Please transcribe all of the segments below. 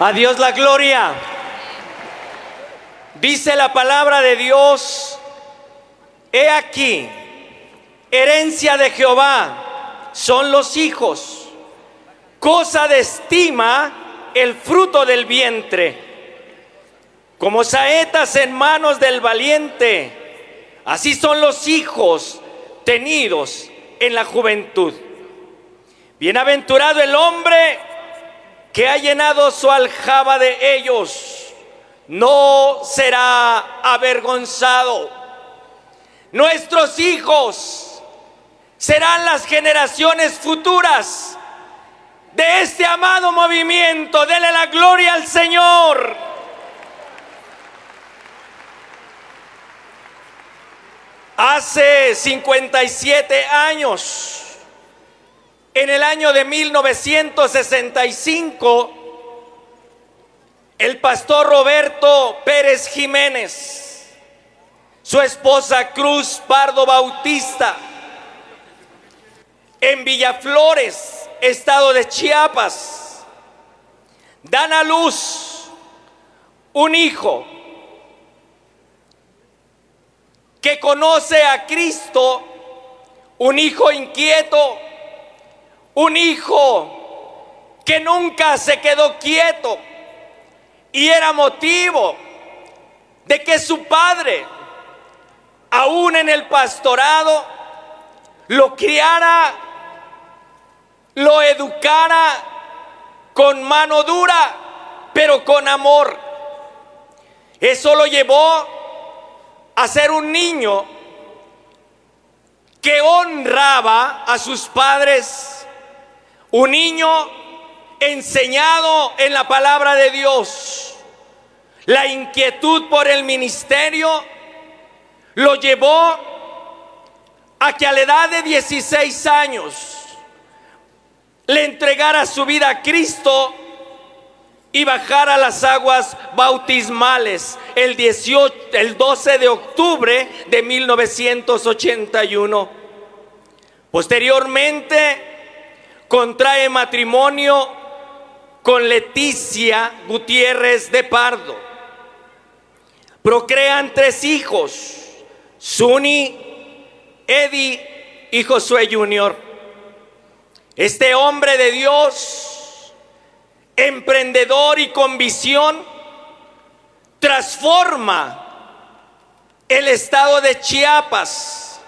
A Dios la gloria. Dice la palabra de Dios, he aquí, herencia de Jehová son los hijos, cosa de estima el fruto del vientre. Como saetas en manos del valiente, así son los hijos tenidos en la juventud. Bienaventurado el hombre que ha llenado su aljaba de ellos, no será avergonzado. Nuestros hijos serán las generaciones futuras de este amado movimiento. Dele la gloria al Señor. Hace 57 años en el año de 1965, el pastor Roberto Pérez Jiménez, su esposa Cruz Pardo Bautista, en Villaflores, estado de Chiapas, dan a luz un hijo que conoce a Cristo, un hijo inquieto, un hijo que nunca se quedó quieto y era motivo de que su padre, aún en el pastorado, lo criara, lo educara con mano dura, pero con amor. Eso lo llevó a ser un niño que honraba a sus padres un niño enseñado en la palabra de Dios. La inquietud por el ministerio lo llevó a que a la edad de 16 años le entregara su vida a Cristo y bajara las aguas bautismales el, 18, el 12 de octubre de 1981. Posteriormente, contrae matrimonio con Leticia Gutiérrez de Pardo. Procrean tres hijos, Suni, Eddie y Josué Junior. Este hombre de Dios, emprendedor y con visión, transforma el estado de Chiapas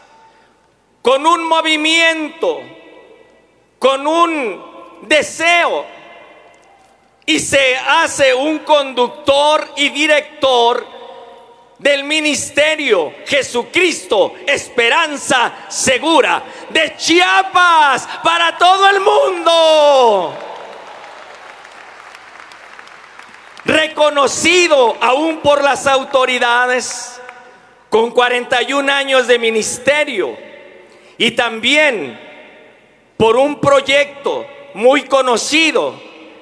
con un movimiento con un deseo y se hace un conductor y director del ministerio Jesucristo, esperanza segura de Chiapas para todo el mundo. Reconocido aún por las autoridades, con 41 años de ministerio y también por un proyecto muy conocido,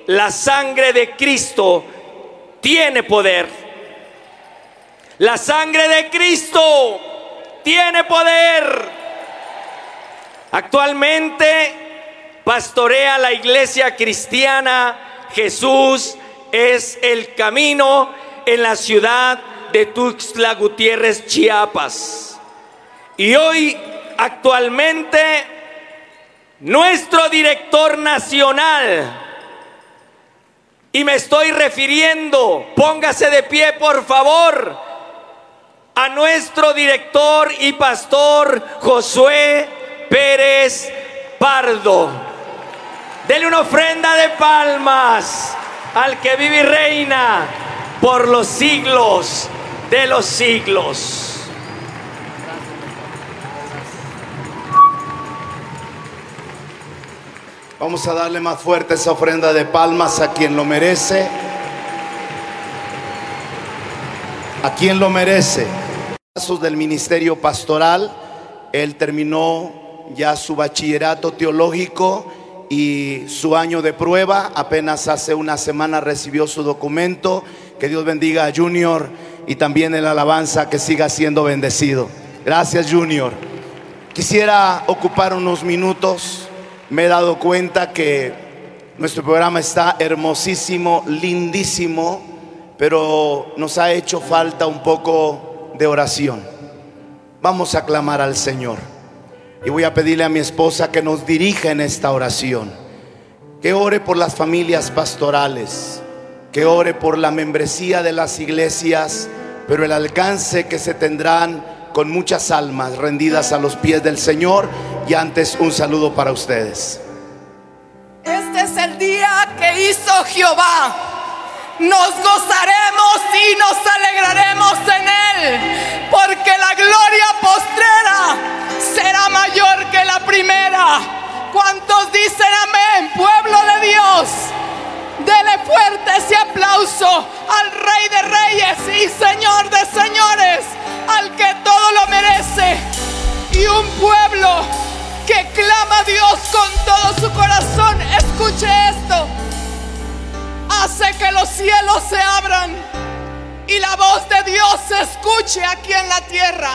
la sangre de Cristo tiene poder. La sangre de Cristo tiene poder. Actualmente pastorea la iglesia cristiana. Jesús es el camino en la ciudad de Tuxtla Gutiérrez, Chiapas. Y hoy actualmente nuestro director nacional, y me estoy refiriendo, póngase de pie por favor, a nuestro director y pastor Josué Pérez Pardo. Dele una ofrenda de palmas al que vive y reina por los siglos de los siglos. Vamos a darle más fuerte esa ofrenda de palmas a quien lo merece. A quien lo merece. Pasos del ministerio pastoral, él terminó ya su bachillerato teológico y su año de prueba. Apenas hace una semana recibió su documento. Que Dios bendiga a Junior y también el alabanza que siga siendo bendecido. Gracias Junior. Quisiera ocupar unos minutos me he dado cuenta que Nuestro programa está hermosísimo, lindísimo, pero nos ha hecho falta un poco de oración. Vamos a clamar al Señor. Y voy a pedirle a mi esposa que nos dirija en esta oración. Que ore por las familias pastorales. Que ore por la membresía de las iglesias. Pero el alcance que se tendrán con muchas almas rendidas a los pies del Señor. Y antes un saludo para ustedes. Este es el día que hizo Jehová. Nos gozaremos y nos alegraremos en él, porque la gloria postrera será mayor que la primera. ¿Cuántos dicen amén, pueblo de Dios? Dele fuerte ese aplauso al Rey de Reyes y Señor de Señores, al que todo lo merece. Y un pueblo que clama a Dios con todo su corazón. Escuche esto. Hace que los cielos se abran y la voz de Dios se escuche aquí en la tierra.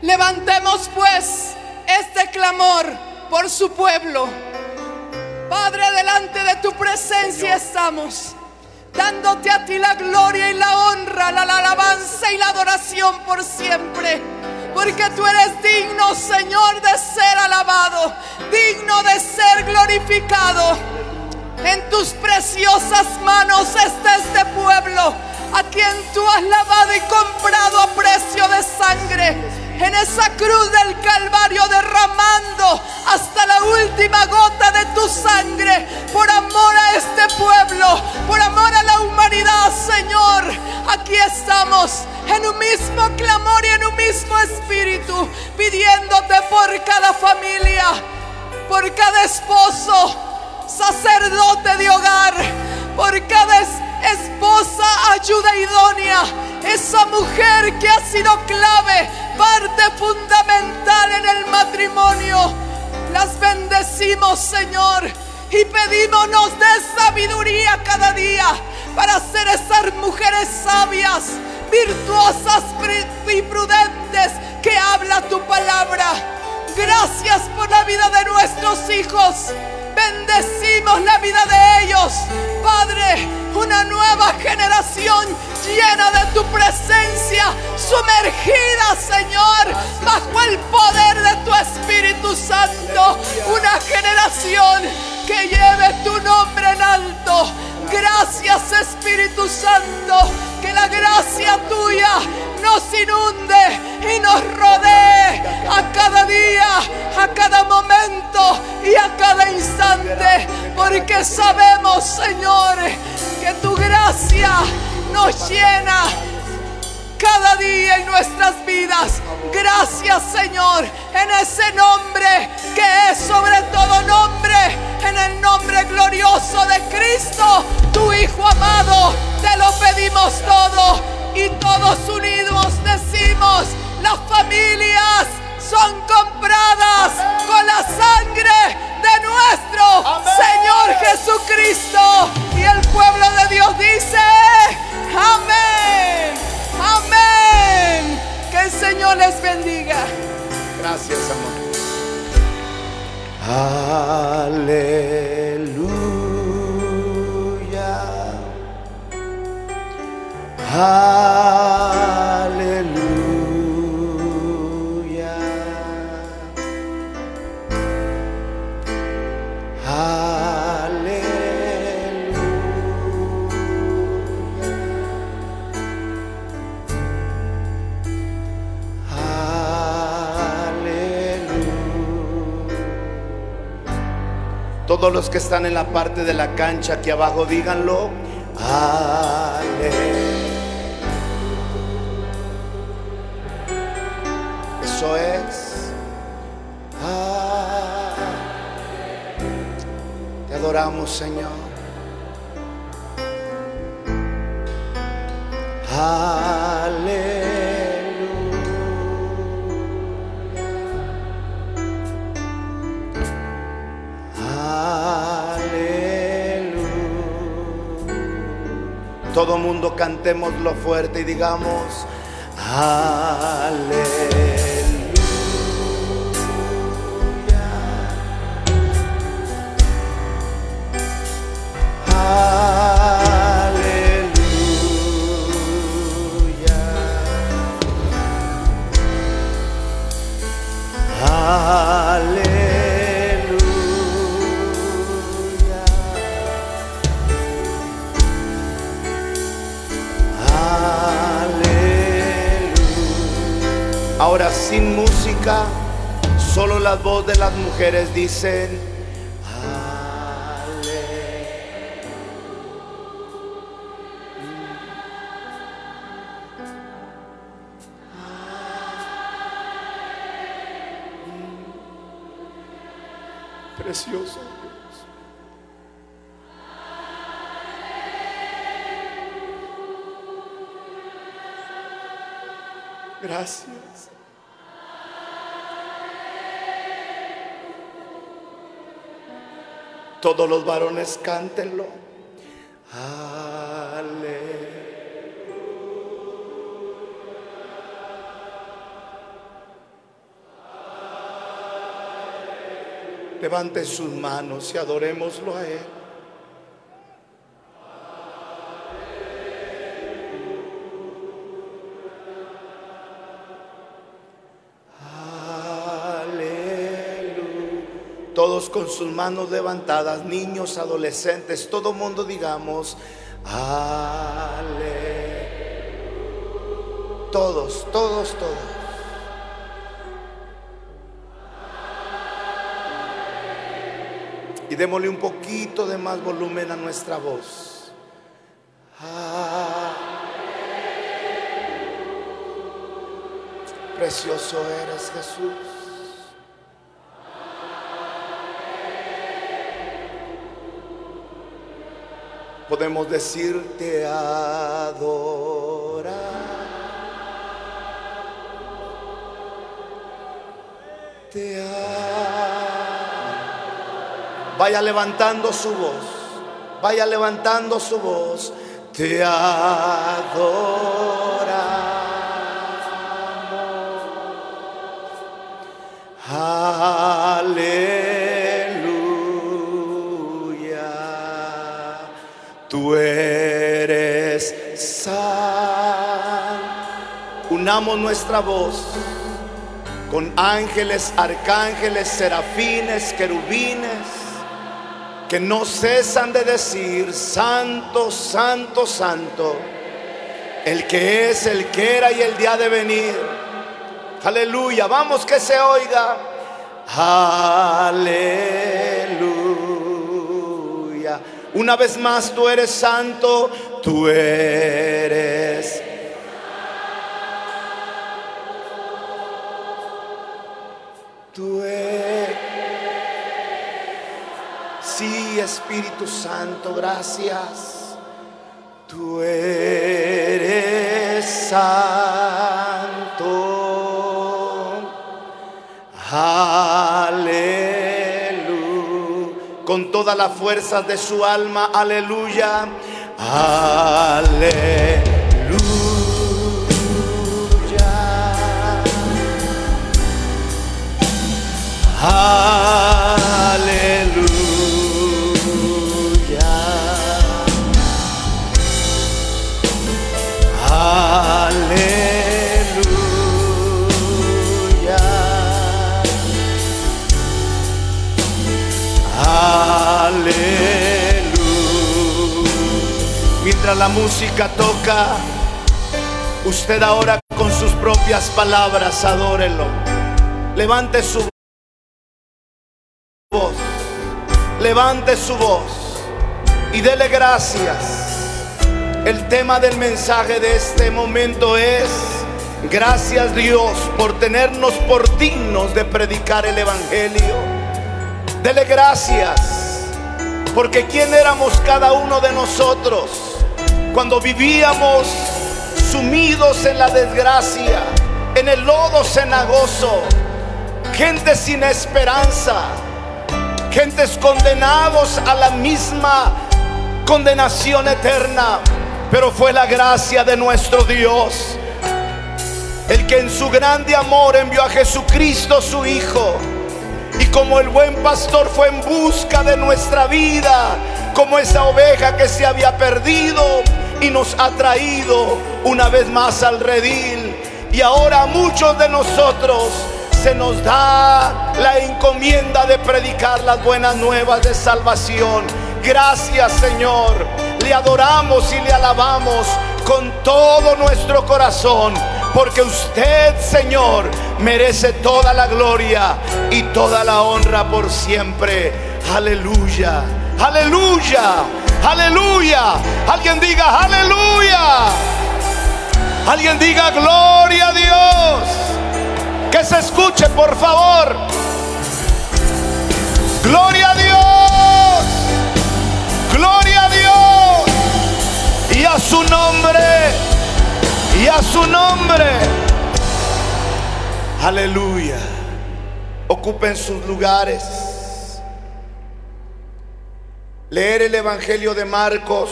Levantemos pues este clamor por su pueblo. Padre, delante de tu presencia estamos, dándote a ti la gloria y la honra, la, la alabanza y la adoración por siempre porque tú eres digno, Señor, de ser alabado, digno de ser glorificado. En tus preciosas manos está este pueblo, a quien tú has lavado y comprado a precio de sangre. En esa cruz del Calvario derramando hasta la última gota de tu sangre por amor a este pueblo, por amor a la humanidad, Señor. Aquí estamos en un mismo clamor y en un mismo espíritu, pidiéndote por cada familia, por cada esposo, sacerdote de hogar, por cada esposa, ayuda idónea, esa mujer que ha sido clave, parte fundamental en el matrimonio. Las bendecimos, Señor, y pedimos dé sabiduría cada día para ser esas mujeres sabias virtuosas y prudentes que habla tu palabra. Gracias por la vida de nuestros hijos. Bendecimos la vida de ellos. Padre, una nueva generación llena de tu presencia, sumergida, Señor, bajo el poder de tu Espíritu Santo. Una generación que lleve tu nombre en alto. Gracias Espíritu Santo, que la gracia tuya nos inunde y nos rodee a cada día, a cada momento y a cada instante, porque sabemos, Señor, que tu gracia nos llena cada día en nuestras vidas. Gracias Señor en ese nombre que es sobre todo nombre, en el nombre glorioso de Cristo, tu Hijo amado. Te lo Los que están en la parte de la cancha aquí abajo, díganlo. Eso es. Te adoramos, Señor. Aleluya. Todo mundo cantémoslo fuerte y digamos, aleluya. De las mujeres dicen, Todos los varones cántenlo. Aleluya. Levante sus manos y adorémoslo a Él. Con sus manos levantadas, niños, adolescentes, todo mundo digamos, aleluya. Todos, todos, todos. Y démosle un poquito de más volumen a nuestra voz. Ah. Precioso eres Jesús. Podemos decirte adorar. Te Vaya levantando su voz. Vaya levantando su voz. Te adoramos. Aleluya. Nuestra voz con ángeles, arcángeles, serafines, querubines que no cesan de decir, Santo, Santo, Santo, el que es, el que era y el día de venir. Aleluya, vamos que se oiga. Aleluya. Una vez más, tú eres santo, tú eres. Espíritu Santo, gracias. Tú eres santo. Aleluya. Con toda la fuerza de su alma, aleluya. Aleluya. La música toca, usted ahora con sus propias palabras adórelo. Levante su voz, levante su voz y dele gracias. El tema del mensaje de este momento es, gracias Dios por tenernos por dignos de predicar el Evangelio. Dele gracias porque quién éramos cada uno de nosotros cuando vivíamos sumidos en la desgracia, en el lodo cenagoso, gente sin esperanza, gentes condenados a la misma condenación eterna. Pero fue la gracia de nuestro Dios, el que en su grande amor envió a Jesucristo su Hijo y como el buen pastor fue en busca de nuestra vida, como esa oveja que se había perdido y nos ha traído una vez más al redil. Y ahora a muchos de nosotros se nos da la encomienda de predicar las buenas nuevas de salvación. Gracias Señor. Le adoramos y le alabamos con todo nuestro corazón porque usted, Señor, merece toda la gloria y toda la honra por siempre. Aleluya, aleluya, aleluya. Alguien diga, aleluya. Alguien diga, gloria a Dios. Que se escuche, por favor. Gloria a Dios. Gloria a Dios. Y a su nombre y a su nombre. Aleluya. Ocupen sus lugares. Leer el Evangelio de Marcos,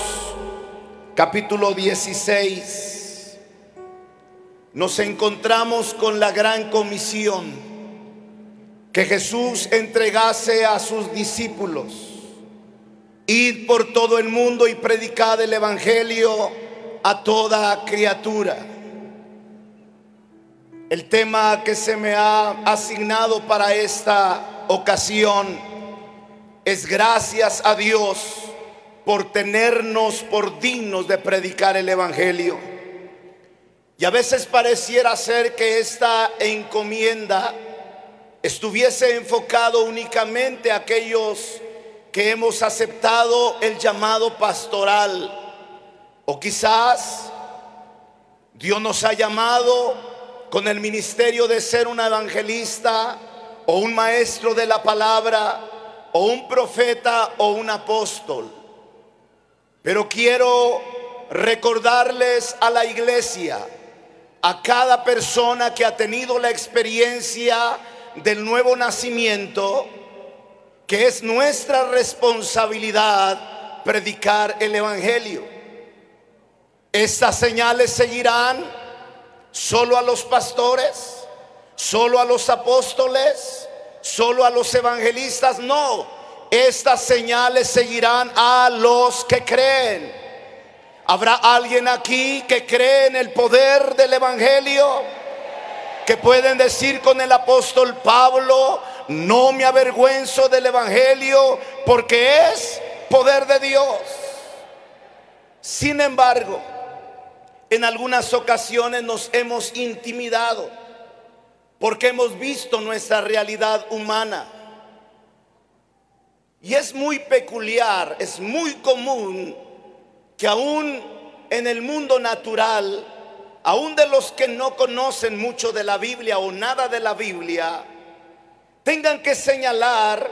capítulo 16. Nos encontramos con la gran comisión que Jesús entregase a sus discípulos. Ir por todo el mundo y predicar el Evangelio a toda criatura. El tema que se me ha asignado para esta ocasión es gracias a Dios por tenernos por dignos de predicar el Evangelio. Y a veces pareciera ser que esta encomienda estuviese enfocado únicamente a aquellos que hemos aceptado el llamado pastoral o quizás Dios nos ha llamado con el ministerio de ser un evangelista o un maestro de la palabra o un profeta o un apóstol. Pero quiero recordarles a la iglesia, a cada persona que ha tenido la experiencia del nuevo nacimiento, que es nuestra responsabilidad predicar el Evangelio. Estas señales seguirán solo a los pastores, solo a los apóstoles, solo a los evangelistas. No, estas señales seguirán a los que creen. ¿Habrá alguien aquí que cree en el poder del Evangelio? Que pueden decir con el apóstol Pablo, no me avergüenzo del Evangelio porque es poder de Dios. Sin embargo, en algunas ocasiones nos hemos intimidado porque hemos visto nuestra realidad humana. Y es muy peculiar, es muy común que aún en el mundo natural, aún de los que no conocen mucho de la Biblia o nada de la Biblia, tengan que señalar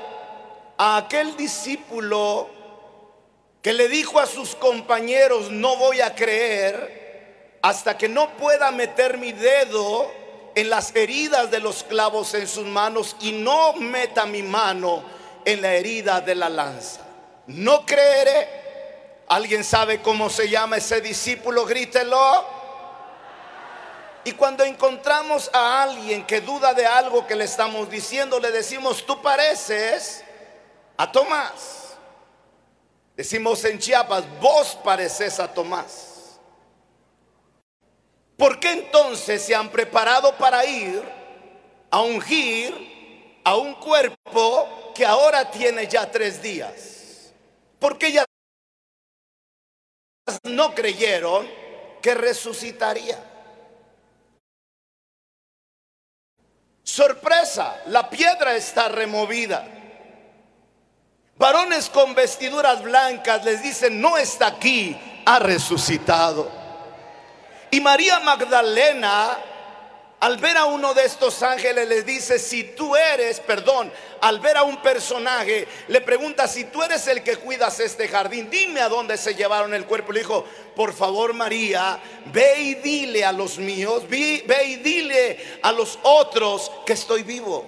a aquel discípulo que le dijo a sus compañeros, no voy a creer, hasta que no pueda meter mi dedo en las heridas de los clavos en sus manos y no meta mi mano en la herida de la lanza. No creeré. ¿Alguien sabe cómo se llama ese discípulo? Grítelo. Y cuando encontramos a alguien que duda de algo que le estamos diciendo, le decimos, tú pareces a Tomás. Decimos en Chiapas, vos pareces a Tomás. ¿Por qué entonces se han preparado para ir a ungir a un cuerpo que ahora tiene ya tres días? Porque ya no creyeron que resucitaría. Sorpresa, la piedra está removida. Varones con vestiduras blancas les dicen, no está aquí, ha resucitado. Y María Magdalena, al ver a uno de estos ángeles, le dice, si tú eres, perdón, al ver a un personaje, le pregunta, si tú eres el que cuidas este jardín, dime a dónde se llevaron el cuerpo. Le dijo, por favor María, ve y dile a los míos, ve y dile a los otros que estoy vivo.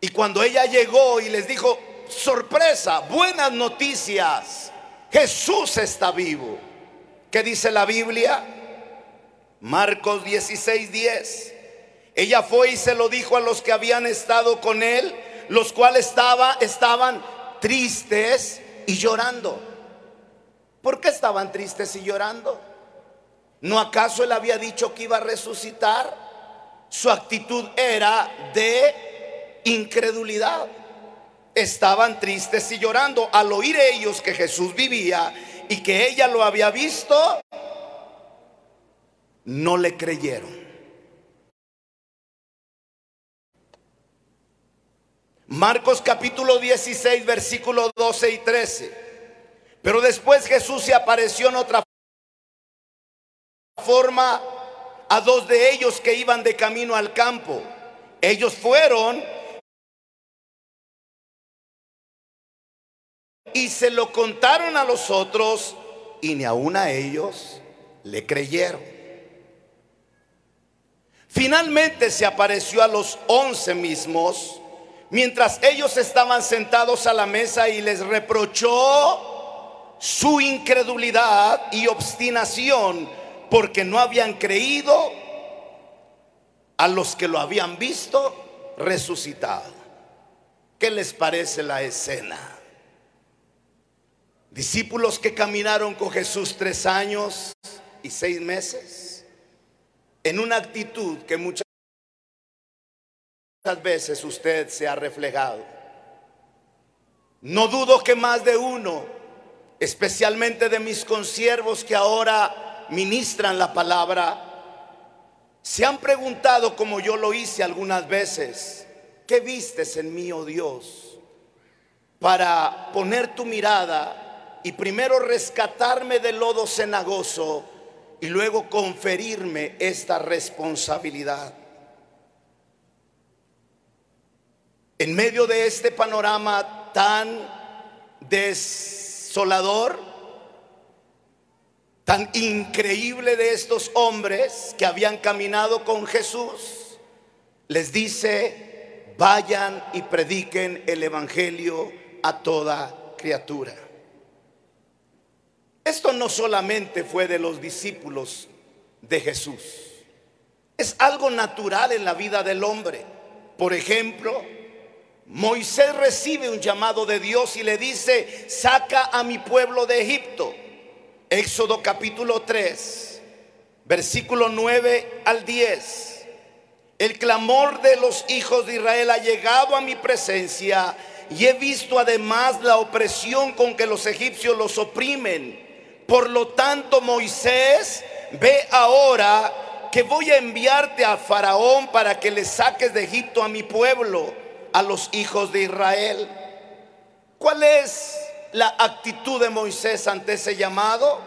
Y cuando ella llegó y les dijo, sorpresa, buenas noticias, Jesús está vivo. ¿Qué dice la Biblia? Marcos 16, 10. Ella fue y se lo dijo a los que habían estado con él, los cuales estaba, estaban tristes y llorando. ¿Por qué estaban tristes y llorando? ¿No acaso él había dicho que iba a resucitar? Su actitud era de incredulidad. Estaban tristes y llorando al oír ellos que Jesús vivía y que ella lo había visto no le creyeron. Marcos capítulo 16, versículos 12 y 13. Pero después Jesús se apareció en otra forma a dos de ellos que iban de camino al campo. Ellos fueron y se lo contaron a los otros y ni aun a ellos le creyeron. Finalmente se apareció a los once mismos mientras ellos estaban sentados a la mesa y les reprochó su incredulidad y obstinación porque no habían creído a los que lo habían visto resucitado. ¿Qué les parece la escena? Discípulos que caminaron con Jesús tres años y seis meses en una actitud que muchas veces usted se ha reflejado. No dudo que más de uno, especialmente de mis consiervos que ahora ministran la palabra, se han preguntado como yo lo hice algunas veces, ¿qué vistes en mí, oh Dios? Para poner tu mirada y primero rescatarme del lodo cenagoso y luego conferirme esta responsabilidad. En medio de este panorama tan desolador, tan increíble de estos hombres que habían caminado con Jesús, les dice, vayan y prediquen el Evangelio a toda criatura. Esto no solamente fue de los discípulos de Jesús, es algo natural en la vida del hombre. Por ejemplo, Moisés recibe un llamado de Dios y le dice, saca a mi pueblo de Egipto. Éxodo capítulo 3, versículo 9 al 10. El clamor de los hijos de Israel ha llegado a mi presencia y he visto además la opresión con que los egipcios los oprimen. Por lo tanto, Moisés, ve ahora que voy a enviarte a Faraón para que le saques de Egipto a mi pueblo a los hijos de Israel. ¿Cuál es la actitud de Moisés ante ese llamado?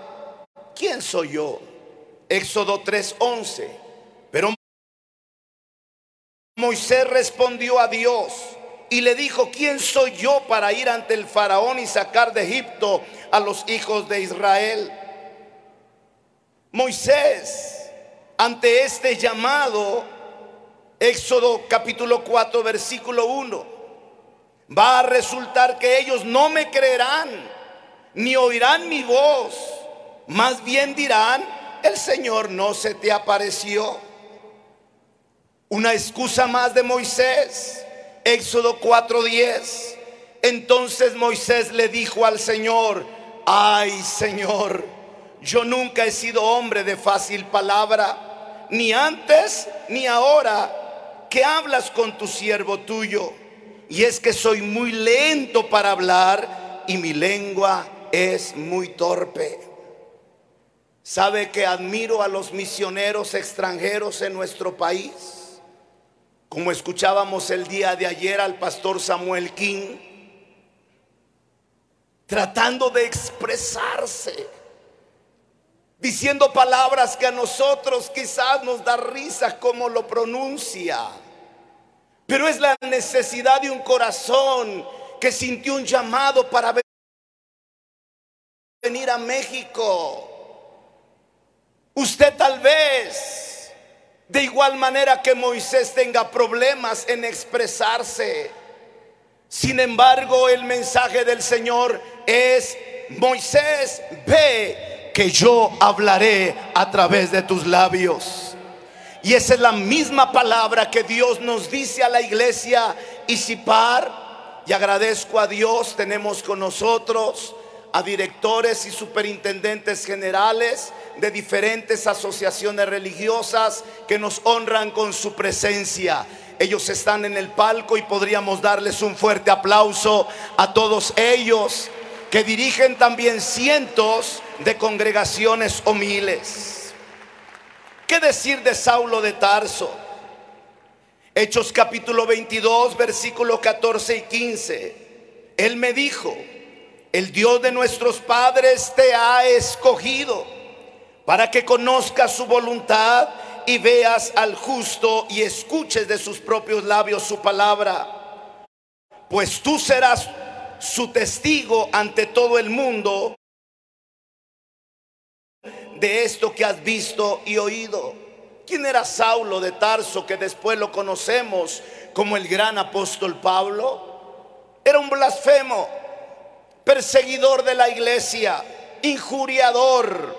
¿Quién soy yo? Éxodo 3:11. Pero Moisés respondió a Dios y le dijo, ¿quién soy yo para ir ante el faraón y sacar de Egipto a los hijos de Israel? Moisés, ante este llamado, Éxodo capítulo 4, versículo 1. Va a resultar que ellos no me creerán, ni oirán mi voz. Más bien dirán, el Señor no se te apareció. Una excusa más de Moisés. Éxodo 4:10. Entonces Moisés le dijo al Señor, ay Señor, yo nunca he sido hombre de fácil palabra, ni antes ni ahora ¿qué hablas con tu siervo tuyo? Y es que soy muy lento para hablar y mi lengua es muy torpe. ¿Sabe que admiro a los misioneros extranjeros en nuestro país? Como escuchábamos el día de ayer al pastor Samuel King, tratando de expresarse, diciendo palabras que a nosotros quizás nos da risa como lo pronuncia. Pero es la necesidad de un corazón que sintió un llamado para venir a México. Usted tal vez, de igual manera que Moisés, tenga problemas en expresarse. Sin embargo, el mensaje del Señor es, Moisés, ve que yo hablaré a través de tus labios. Y esa es la misma palabra que Dios nos dice a la iglesia Isipar. Y agradezco a Dios, tenemos con nosotros a directores y superintendentes generales de diferentes asociaciones religiosas que nos honran con su presencia. Ellos están en el palco y podríamos darles un fuerte aplauso a todos ellos que dirigen también cientos de congregaciones o miles. ¿Qué decir de Saulo de Tarso? Hechos capítulo 22, versículos 14 y 15. Él me dijo, el Dios de nuestros padres te ha escogido para que conozcas su voluntad y veas al justo y escuches de sus propios labios su palabra. Pues tú serás su testigo ante todo el mundo de esto que has visto y oído. ¿Quién era Saulo de Tarso que después lo conocemos como el gran apóstol Pablo? Era un blasfemo, perseguidor de la iglesia, injuriador.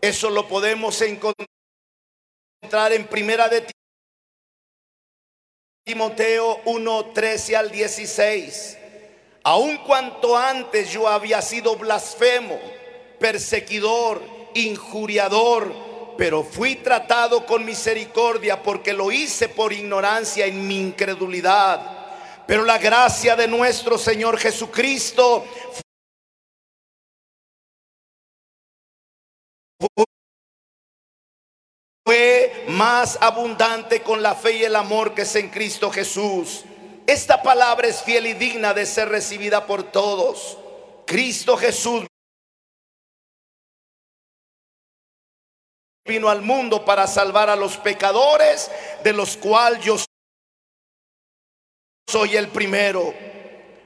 Eso lo podemos encontrar en primera de Timoteo 1, 13 al 16. Aun cuanto antes yo había sido blasfemo, perseguidor, injuriador, pero fui tratado con misericordia porque lo hice por ignorancia en mi incredulidad. Pero la gracia de nuestro Señor Jesucristo fue más abundante con la fe y el amor que es en Cristo Jesús. Esta palabra es fiel y digna de ser recibida por todos. Cristo Jesús vino al mundo para salvar a los pecadores, de los cuales yo soy el primero.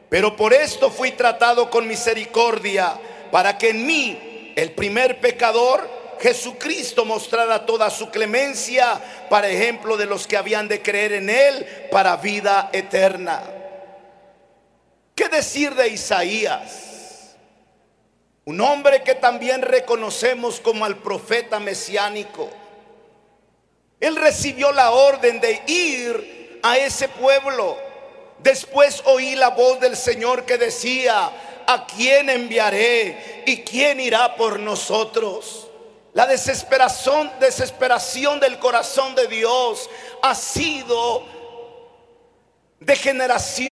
Pero por esto fui tratado con misericordia, para que en mí, el primer pecador, Jesucristo mostrara toda su clemencia para ejemplo de los que habían de creer en Él para vida eterna. ¿Qué decir de Isaías? Un hombre que también reconocemos como al profeta mesiánico. Él recibió la orden de ir a ese pueblo. Después oí la voz del Señor que decía, ¿a quién enviaré? ¿Y quién irá por nosotros? La desesperación, desesperación del corazón de Dios ha sido de generaciones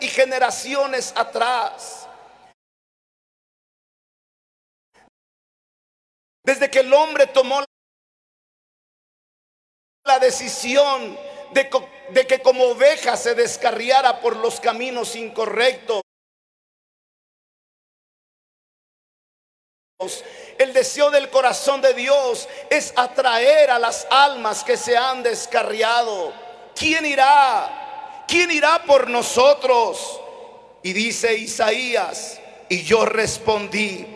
y generaciones atrás. Desde que el hombre tomó la decisión de, de, que como oveja se descarriara por los caminos incorrectos. El deseo del corazón de Dios es atraer a las almas que se han descarriado. ¿Quién irá? ¿Quién irá por nosotros? Y dice Isaías, y yo respondí,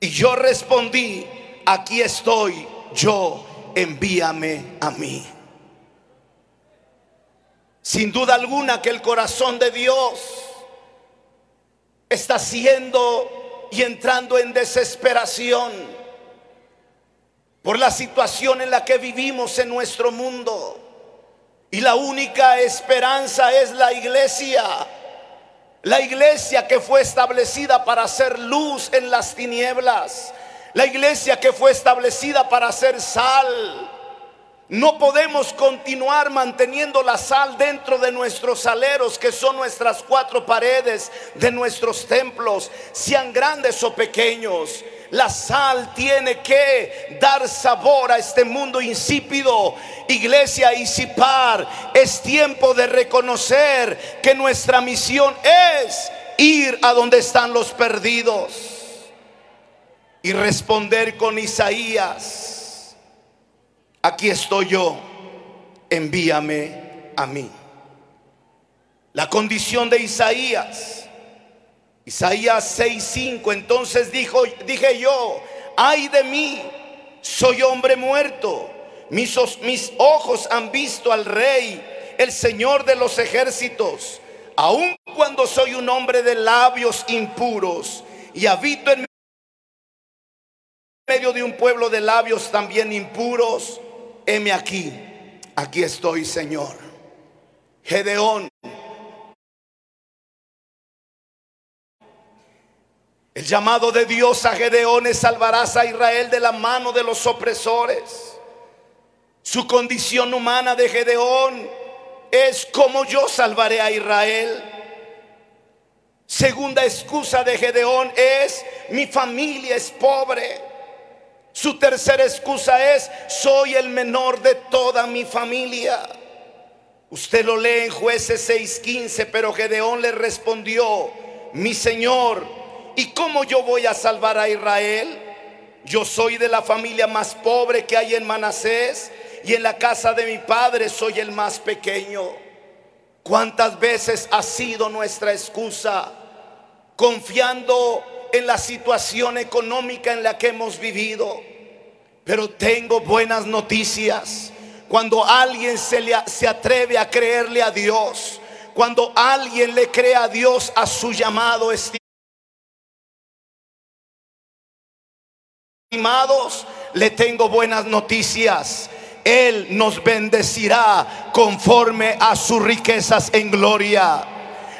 y yo respondí, aquí estoy yo, envíame a mí. Sin duda alguna que el corazón de Dios está siendo y entrando en desesperación por la situación en la que vivimos en nuestro mundo. Y la única esperanza es la iglesia. La iglesia que fue establecida para hacer luz en las tinieblas. La iglesia que fue establecida para hacer sal. No podemos continuar manteniendo la sal dentro de nuestros aleros, que son nuestras cuatro paredes de nuestros templos, sean grandes o pequeños. La sal tiene que dar sabor a este mundo insípido. Iglesia Isipar, es tiempo de reconocer que nuestra misión es ir a donde están los perdidos y responder con Isaías aquí estoy yo, envíame a mí. La condición de Isaías, Isaías 6:5, entonces dijo, dije yo, ay de mí, soy hombre muerto, mis, mis ojos han visto al rey, el Señor de los ejércitos, aun cuando soy un hombre de labios impuros y habito en medio de un pueblo de labios también impuros heme aquí, aquí estoy, Señor. Gedeón. El llamado de Dios a Gedeón es salvarás a Israel de la mano de los opresores. Su condición humana de Gedeón es como yo salvaré a Israel. Segunda excusa de Gedeón es mi familia es pobre. Su tercera excusa es, soy el menor de toda mi familia. Usted lo lee en jueces 6:15, pero Gedeón le respondió, mi Señor, ¿y cómo yo voy a salvar a Israel? Yo soy de la familia más pobre que hay en Manasés y en la casa de mi padre soy el más pequeño. ¿Cuántas veces ha sido nuestra excusa confiando en la situación económica en la que hemos vivido? Pero tengo buenas noticias. Cuando alguien se, le, se atreve a creerle a Dios, cuando alguien le cree a Dios a su llamado, estimados, le tengo buenas noticias. Él nos bendecirá conforme a sus riquezas en gloria.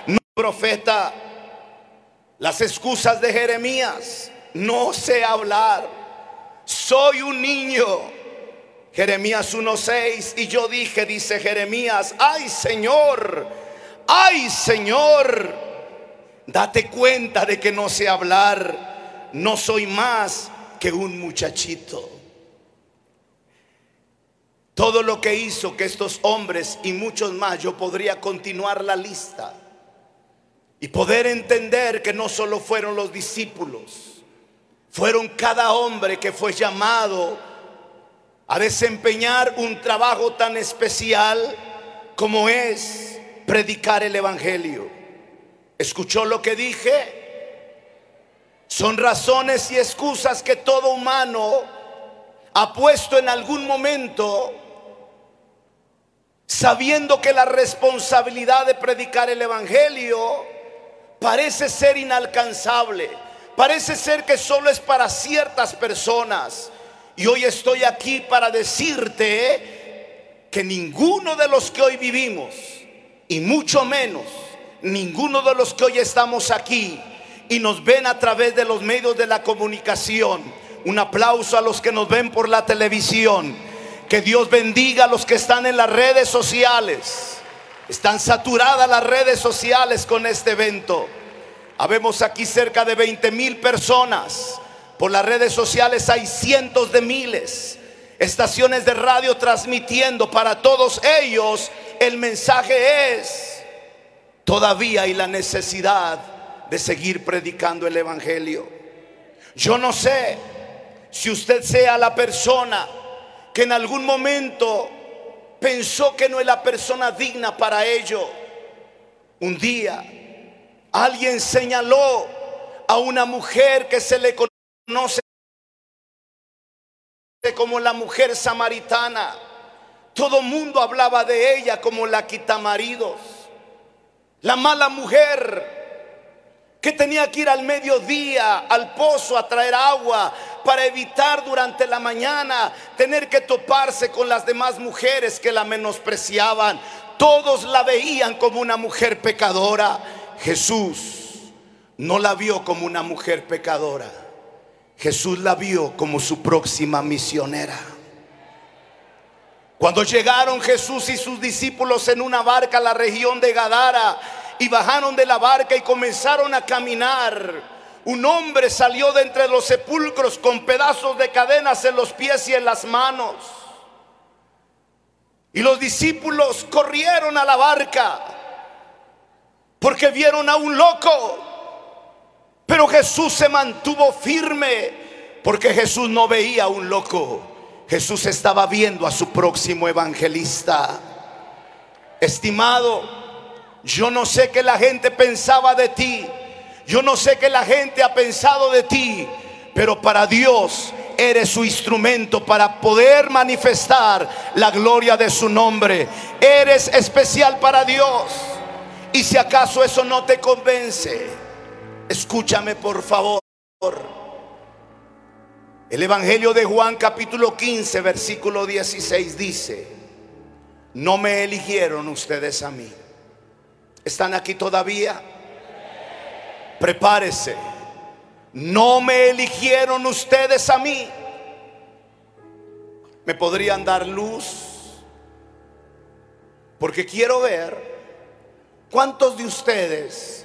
No, profeta, las excusas de Jeremías, no sé hablar, soy un niño. Jeremías 1.6 y yo dije, dice Jeremías, ay Señor, ay Señor, date cuenta de que no sé hablar, no soy más que un muchachito. Todo lo que hizo que estos hombres y muchos más, yo podría continuar la lista y poder entender que no solo fueron los discípulos, fueron cada hombre que fue llamado a desempeñar un trabajo tan especial como es predicar el Evangelio. ¿Escuchó lo que dije? Son razones y excusas que todo humano ha puesto en algún momento sabiendo que la responsabilidad de predicar el Evangelio parece ser inalcanzable, parece ser que solo es para ciertas personas. Y hoy estoy aquí para decirte que ninguno de los que hoy vivimos, y mucho menos ninguno de los que hoy estamos aquí y nos ven a través de los medios de la comunicación, un aplauso a los que nos ven por la televisión, que Dios bendiga a los que están en las redes sociales. Están saturadas las redes sociales con este evento. Habemos aquí cerca de 20 mil personas. Por las redes sociales hay cientos de miles. Estaciones de radio transmitiendo para todos ellos. El mensaje es, todavía hay la necesidad de seguir predicando el Evangelio. Yo no sé si usted sea la persona que en algún momento pensó que no es la persona digna para ello. Un día alguien señaló a una mujer que se le conoce como la mujer samaritana. Todo mundo hablaba de ella como la quitamaridos. La mala mujer que tenía que ir al mediodía al pozo a traer agua para evitar durante la mañana tener que toparse con las demás mujeres que la menospreciaban. Todos la veían como una mujer pecadora. Jesús no la vio como una mujer pecadora. Jesús la vio como su próxima misionera. Cuando llegaron Jesús y sus discípulos en una barca a la región de Gadara, y bajaron de la barca y comenzaron a caminar. Un hombre salió de entre los sepulcros con pedazos de cadenas en los pies y en las manos. Y los discípulos corrieron a la barca porque vieron a un loco. Pero Jesús se mantuvo firme porque Jesús no veía a un loco. Jesús estaba viendo a su próximo evangelista. Estimado, yo no sé qué la gente pensaba de ti. Yo no sé qué la gente ha pensado de ti. Pero para Dios eres su instrumento para poder manifestar la gloria de su nombre. Eres especial para Dios. Y si acaso eso no te convence, escúchame por favor. El Evangelio de Juan capítulo 15 versículo 16 dice, no me eligieron ustedes a mí ¿Están aquí todavía? Prepárese. No me eligieron ustedes a mí. ¿Me podrían dar luz? Porque quiero ver cuántos de ustedes,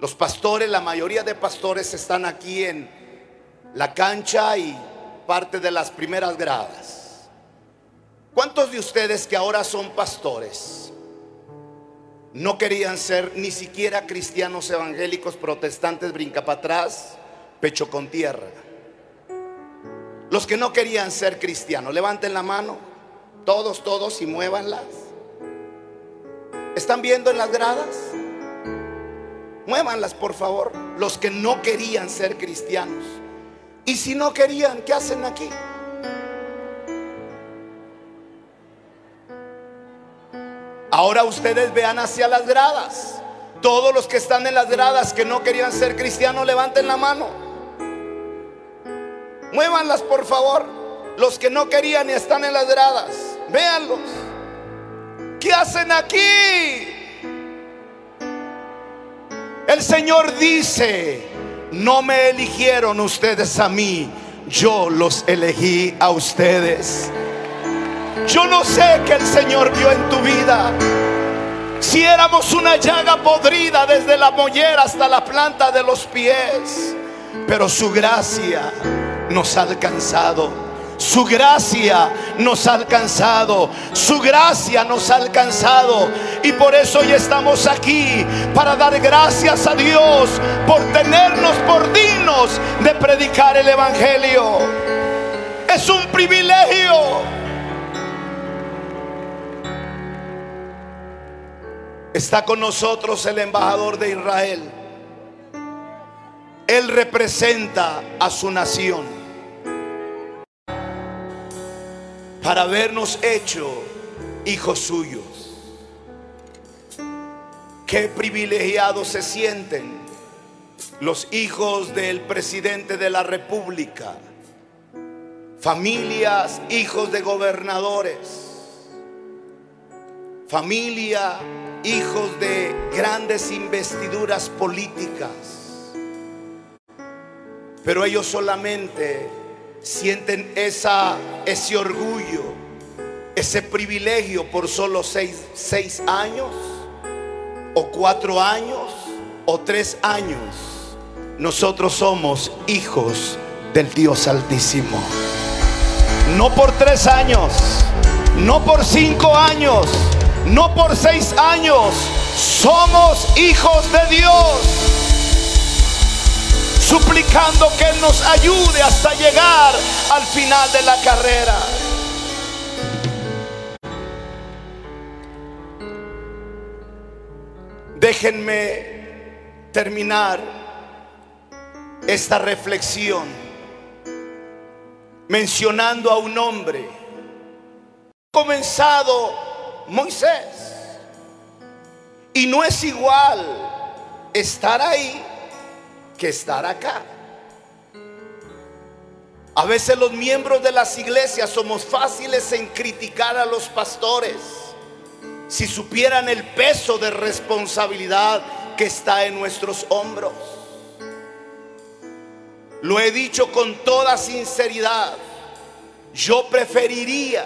los pastores, la mayoría de pastores están aquí en, la cancha y parte de las primeras gradas. ¿Cuántos de ustedes que ahora son pastores no querían ser ni siquiera cristianos evangélicos protestantes brinca para atrás, pecho con tierra? Los que no querían ser cristianos, levanten la mano, todos, todos y muévanlas. ¿Están viendo en las gradas? Muévanlas, por favor, los que no querían ser cristianos. Y si no querían, ¿qué hacen aquí? Ahora ustedes vean hacia las gradas. Todos los que están en las gradas que no querían ser cristianos, levanten la mano. Muévanlas, por favor. Los que no querían y están en las gradas, véanlos. ¿Qué hacen aquí? El Señor dice, no me eligieron ustedes a mí, yo los elegí a ustedes. Yo no sé qué el Señor vio en tu vida. Si éramos una llaga podrida desde la mollera hasta la planta de los pies, pero su gracia nos ha alcanzado. Su gracia nos ha alcanzado. Su gracia nos ha alcanzado. Y por eso hoy estamos aquí para dar gracias a Dios por tenernos por dignos de predicar el Evangelio. Es un privilegio. Está con nosotros el embajador de Israel. Él representa a su nación. para habernos hecho hijos suyos. Qué privilegiados se sienten los hijos del presidente de la República, familias, hijos de gobernadores, familia, hijos de grandes investiduras políticas. Pero ellos solamente sienten ese orgullo, ese privilegio por solo seis, seis años, o cuatro años, o tres años. Nosotros somos hijos del Dios Altísimo. No por tres años, no por cinco años, no por seis años. Somos hijos de Dios suplicando que Él nos ayude hasta llegar al final de la carrera. Déjenme terminar esta reflexión mencionando a un hombre comenzado Moisés. Y no es igual estar ahí que estar acá. A veces los miembros de las iglesias somos fáciles en criticar a los pastores si supieran el peso de responsabilidad que está en nuestros hombros. Lo he dicho con toda sinceridad. Yo preferiría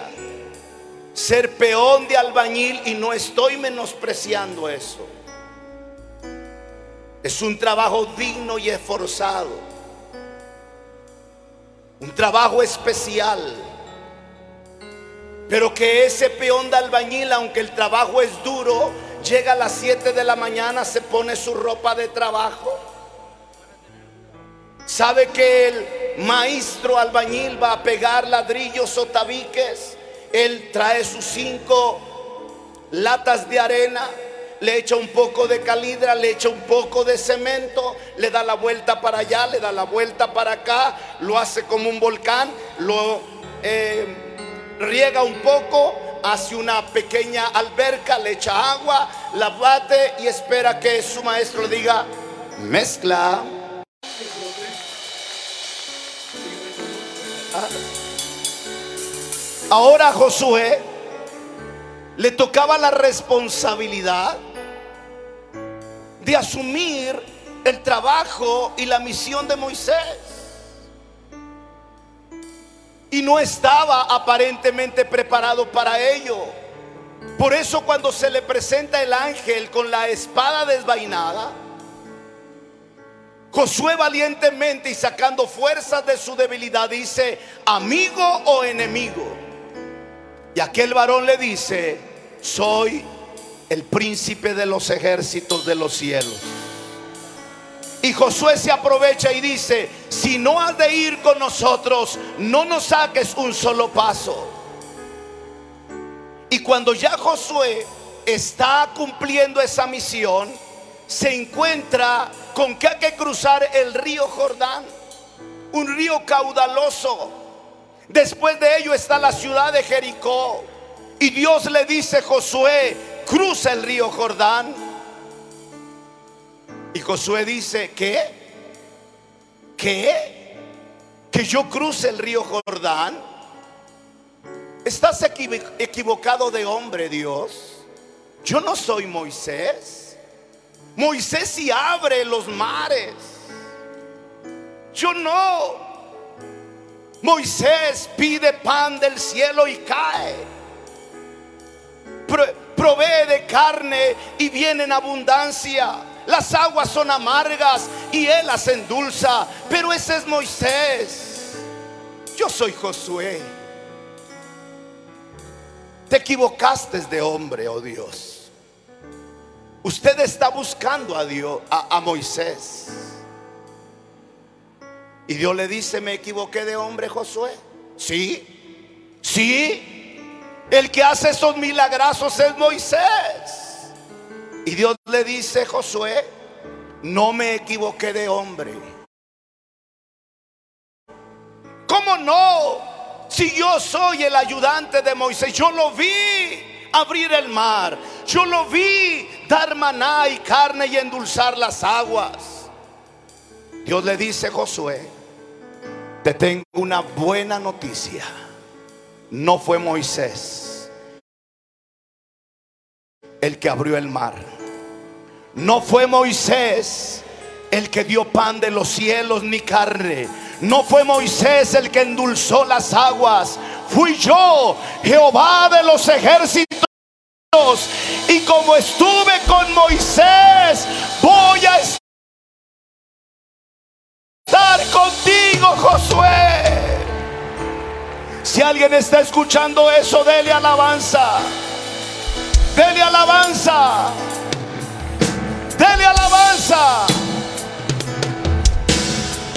ser peón de albañil y no estoy menospreciando eso. Es un trabajo digno y esforzado. Un trabajo especial. Pero que ese peón de albañil, aunque el trabajo es duro, llega a las 7 de la mañana, se pone su ropa de trabajo. Sabe que el maestro albañil va a pegar ladrillos o tabiques. Él trae sus cinco latas de arena le echa un poco de calidra, le echa un poco de cemento, le da la vuelta para allá, le da la vuelta para acá, lo hace como un volcán, lo eh, riega un poco, hace una pequeña alberca, le echa agua, la bate y espera que su maestro diga, mezcla. Ah. Ahora Josué le tocaba la responsabilidad de asumir el trabajo y la misión de Moisés. Y no estaba aparentemente preparado para ello. Por eso cuando se le presenta el ángel con la espada desvainada, Josué valientemente y sacando fuerzas de su debilidad dice, amigo o enemigo. Y aquel varón le dice, soy el príncipe de los ejércitos de los cielos. Y Josué se aprovecha y dice, si no has de ir con nosotros, no nos saques un solo paso. Y cuando ya Josué está cumpliendo esa misión, se encuentra con que hay que cruzar el río Jordán, un río caudaloso. Después de ello está la ciudad de Jericó. Y Dios le dice, Josué, cruza el río Jordán. Y Josué dice, ¿qué? ¿Qué? ¿Que yo cruce el río Jordán? Estás equivocado de hombre, Dios. Yo no soy Moisés. Moisés sí abre los mares. Yo no. Moisés pide pan del cielo y cae. provee de carne y viene en abundancia. Las aguas son amargas y él las endulza. Pero ese es Moisés. Yo soy Josué. Te equivocaste de hombre, oh Dios. Usted está buscando a Dios, a, Moisés. Y Dios le dice, me equivoqué de hombre, Josué. Sí, sí. El que hace esos milagrazos es Moisés. Y Dios le dice, Josué, no me equivoqué de hombre. ¿Cómo no? Si yo soy el ayudante de Moisés, yo lo vi abrir el mar. Yo lo vi dar maná y carne y endulzar las aguas. Dios le dice, Josué, te tengo una buena noticia. No fue Moisés el que abrió el mar. No fue Moisés el que dio pan de los cielos ni carne. No fue Moisés el que endulzó las aguas. Fui yo, Jehová de los ejércitos y como estuve con Moisés, voy a estar contigo, Josué. Si alguien está escuchando eso, dele alabanza. Dele alabanza. Dele alabanza.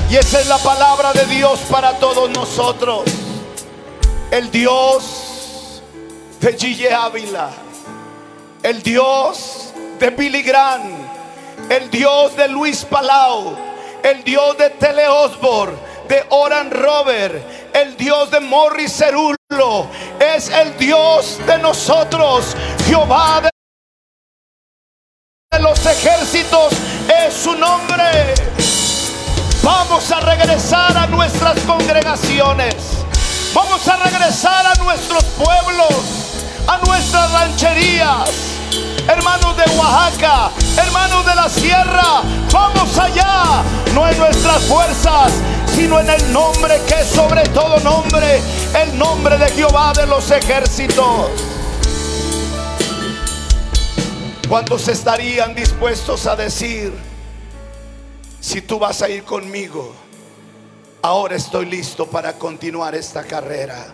Y esa es la palabra de Dios para todos nosotros. El Dios de Gille Ávila el Dios de Billy Graham, el Dios de Luis Palau, el Dios de Tele Osborne, de Oran Robert, el Dios de Morris Cerulo, es el Dios de nosotros, Jehová de los ejércitos es su nombre. Vamos a regresar a nuestras congregaciones. Vamos a regresar a nuestros pueblos, a nuestras rancherías hermanos de Oaxaca, hermanos de la sierra, vamos allá, no en nuestras fuerzas, sino en el nombre que es sobre todo nombre, el nombre de Jehová de los ejércitos. ¿Cuántos estarían dispuestos a decir, si tú vas a ir conmigo, ahora estoy listo para continuar esta carrera?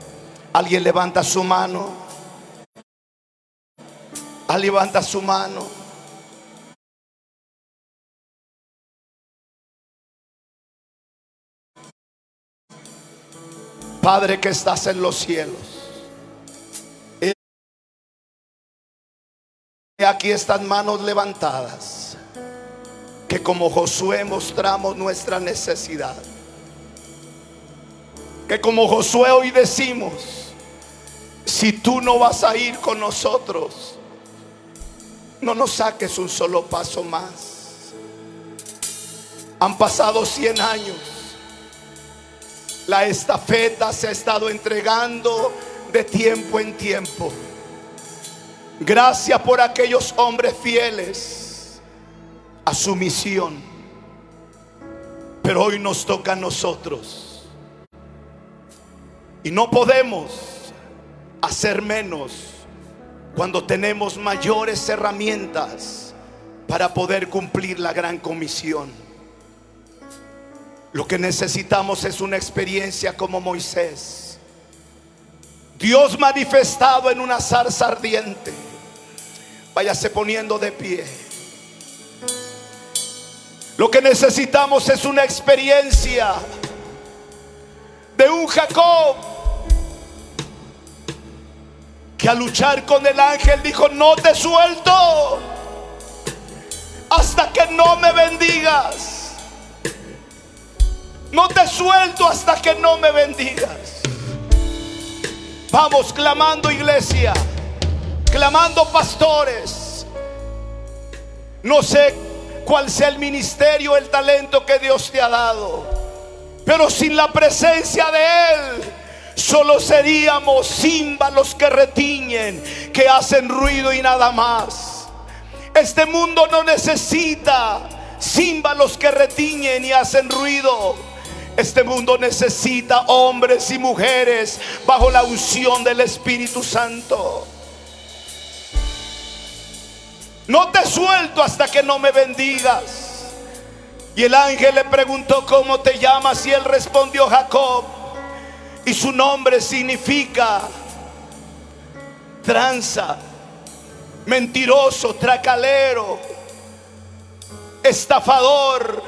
¿Alguien levanta su mano? Ah, levanta su mano. Padre que estás en los cielos. Aquí están manos levantadas. Que como Josué mostramos nuestra necesidad. Que como Josué hoy decimos, si tú no vas a ir con nosotros, no nos saques un solo paso más. Han pasado 100 años. La estafeta se ha estado entregando de tiempo en tiempo. Gracias por aquellos hombres fieles a su misión. Pero hoy nos toca a nosotros. Y no podemos hacer menos cuando tenemos mayores herramientas para poder cumplir la gran comisión. Lo que necesitamos es una experiencia como Moisés. Dios manifestado en una zarza ardiente. Váyase poniendo de pie. Lo que necesitamos es una experiencia de un Jacob que al luchar con el ángel dijo, no te suelto hasta que no me bendigas. No te suelto hasta que no me bendigas. Vamos clamando iglesia, clamando pastores. No sé cuál sea el ministerio, el talento que Dios te ha dado. Pero sin la presencia de Él, solo seríamos címbalos que retiñen, que hacen ruido y nada más. Este mundo no necesita címbalos que retiñen y hacen ruido. Este mundo necesita hombres y mujeres bajo la unción del Espíritu Santo. No te suelto hasta que no me bendigas. Y el ángel le preguntó, ¿cómo te llamas? Y él respondió, Jacob. Y su nombre significa tranza, mentiroso, tracalero, estafador.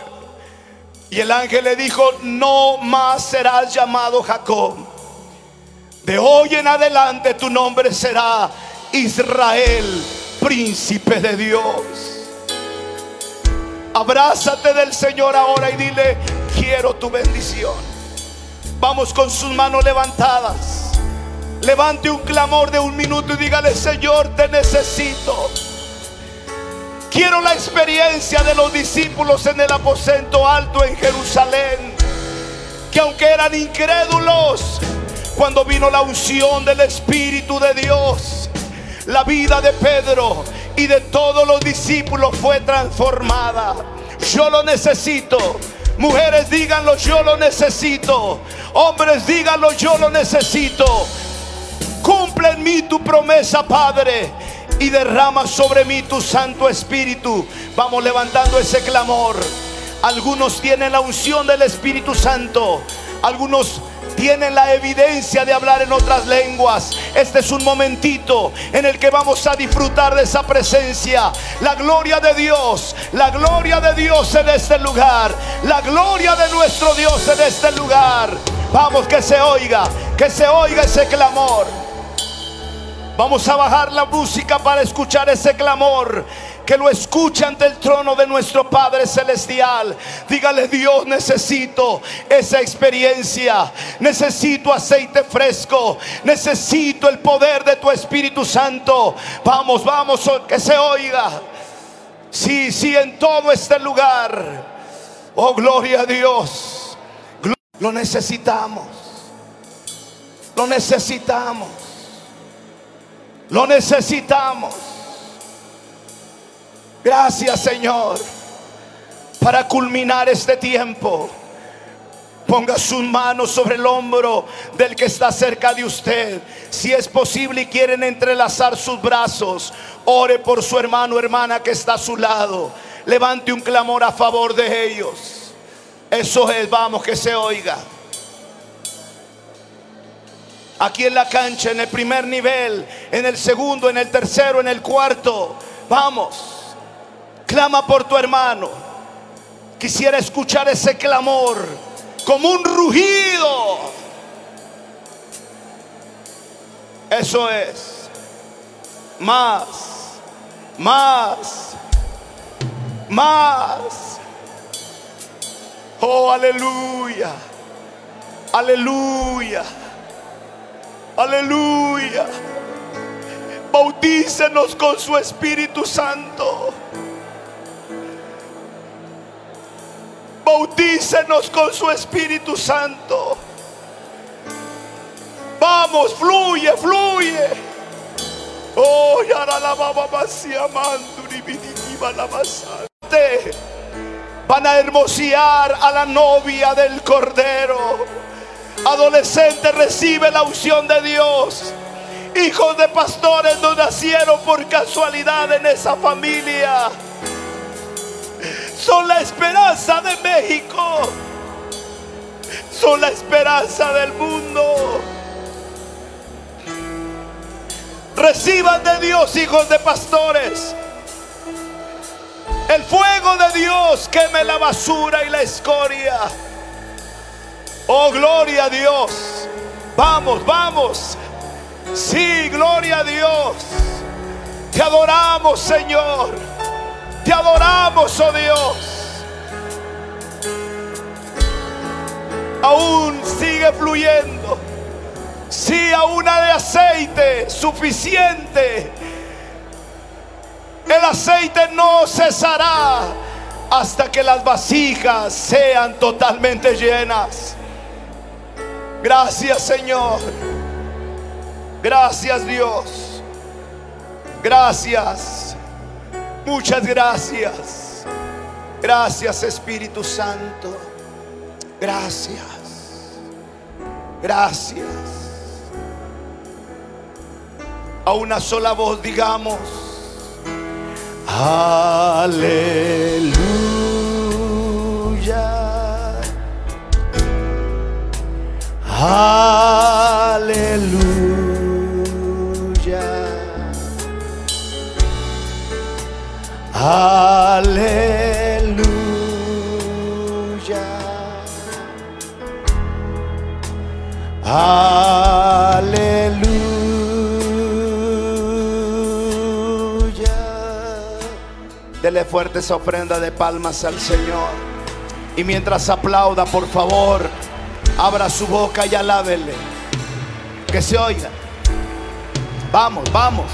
Y el ángel le dijo, no más serás llamado Jacob. De hoy en adelante tu nombre será Israel, príncipe de Dios. Abrázate del Señor ahora y dile, quiero tu bendición. Vamos con sus manos levantadas. Levante un clamor de un minuto y dígale, Señor, te necesito. Quiero la experiencia de los discípulos en el aposento alto en Jerusalén, que aunque eran incrédulos, cuando vino la unción del Espíritu de Dios, la vida de Pedro y de todos los discípulos fue transformada. Yo lo necesito. Mujeres, díganlo, yo lo necesito. Hombres, díganlo, yo lo necesito. Cumple en mí tu promesa, Padre. Y derrama sobre mí tu Santo Espíritu. Vamos levantando ese clamor. Algunos tienen la unción del Espíritu Santo. Algunos tienen la evidencia de hablar en otras lenguas. Este es un momentito en el que vamos a disfrutar de esa presencia. La gloria de Dios, la gloria de Dios en este lugar, la gloria de nuestro Dios en este lugar. Vamos que se oiga, que se oiga ese clamor. Vamos a bajar la música para escuchar ese clamor que lo ante el trono de nuestro Padre Celestial. Dígale, Dios, necesito esa experiencia. Necesito aceite fresco. Necesito el poder de tu Espíritu Santo. Vamos, vamos, que se oiga. Sí, sí, en todo este lugar. Oh, gloria a Dios. Lo necesitamos. Lo necesitamos. Lo necesitamos. Gracias Señor. Para culminar este tiempo. Ponga sus manos sobre el hombro del que está cerca de usted. Si es posible y quieren entrelazar sus brazos, ore por su hermano o hermana que está a su lado. Levante un clamor a favor de ellos. Eso es, vamos, que se oiga. Aquí en la cancha, en el primer nivel, en el segundo, en el tercero, en el cuarto. Vamos. Clama por tu hermano. Quisiera escuchar ese clamor como un rugido. Eso es. Más, más, más. Oh, aleluya. Aleluya. Aleluya. Bautícenos con su Espíritu Santo. Bautícenos con su Espíritu Santo. Vamos, fluye, fluye. Oh, Van a hermosear a la novia del Cordero. Adolescente, recibe la unción de Dios. Hijos de pastores no nacieron por casualidad en esa familia son la esperanza de México. son la esperanza del mundo. Reciban de Dios, hijos de pastores. El fuego de Dios queme la basura y la escoria. Oh, gloria a Dios. Vamos, vamos. Sí, gloria a Dios. Te adoramos, Señor. Te adoramos, oh Dios. Aún sigue fluyendo. Sí, aún hay aceite suficiente. El aceite no cesará hasta que las vasijas sean totalmente llenas. Gracias Señor. Gracias Dios. Gracias. Muchas gracias. Gracias Espíritu Santo. Gracias. Gracias. A una sola voz digamos. Aleluya. Fuerte esa ofrenda de palmas al Señor. Y mientras aplauda, por favor, abra su boca y alábele. Que se oiga. Vamos, vamos.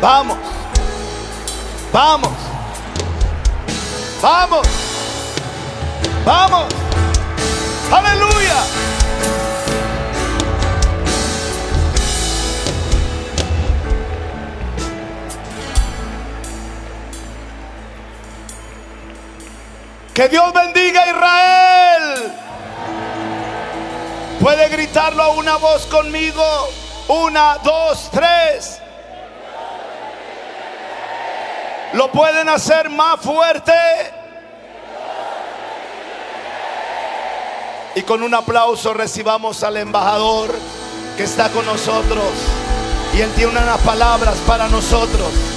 Vamos. Vamos. Vamos. Vamos. Aleluya. Que Dios bendiga a Israel. Puede gritarlo a una voz conmigo. Una, dos, tres. Lo pueden hacer más fuerte. Y con un aplauso recibamos al embajador que está con nosotros. Y él tiene unas palabras para nosotros.